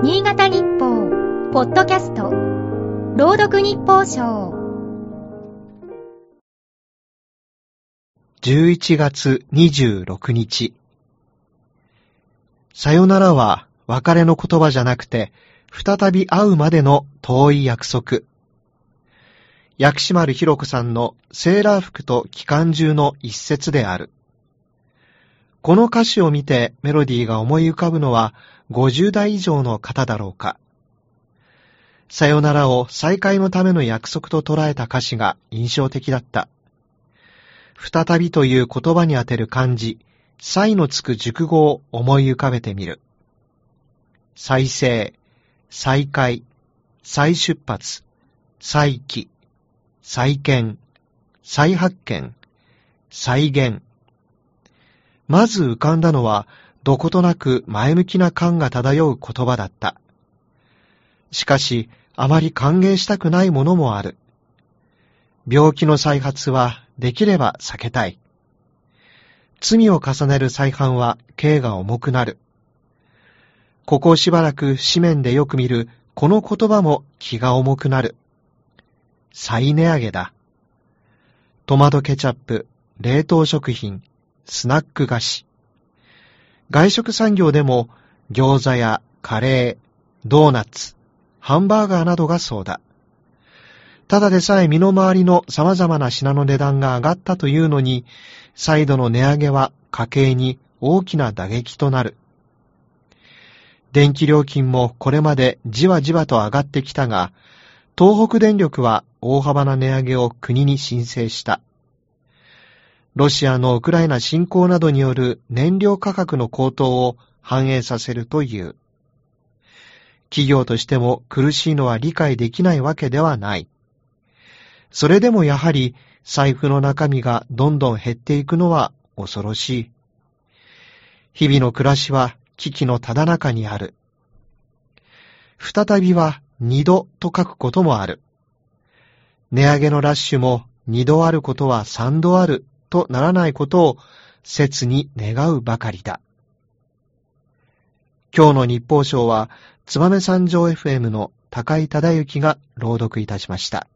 新潟日報、ポッドキャスト、朗読日報賞。11月26日。さよならは別れの言葉じゃなくて、再び会うまでの遠い約束。薬師丸ひろ子さんのセーラー服と機関銃の一節である。この歌詞を見てメロディーが思い浮かぶのは50代以上の方だろうか。さよならを再会のための約束と捉えた歌詞が印象的だった。再びという言葉に当てる漢字、再のつく熟語を思い浮かべてみる。再生、再開、再出発、再起、再建、再発見、再現。まず浮かんだのは、どことなく前向きな感が漂う言葉だった。しかし、あまり歓迎したくないものもある。病気の再発はできれば避けたい。罪を重ねる再犯は刑が重くなる。ここしばらく紙面でよく見るこの言葉も気が重くなる。再値上げだ。トマトケチャップ、冷凍食品、スナック菓子。外食産業でも餃子やカレー、ドーナツ、ハンバーガーなどがそうだ。ただでさえ身の回りの様々な品の値段が上がったというのに、再度の値上げは家計に大きな打撃となる。電気料金もこれまでじわじわと上がってきたが、東北電力は大幅な値上げを国に申請した。ロシアのウクライナ侵攻などによる燃料価格の高騰を反映させるという。企業としても苦しいのは理解できないわけではない。それでもやはり財布の中身がどんどん減っていくのは恐ろしい。日々の暮らしは危機のただ中にある。再びは二度と書くこともある。値上げのラッシュも二度あることは三度あるとならないことを切に願うばかりだ。今日の日報賞は、つばめ山上 FM の高井忠之が朗読いたしました。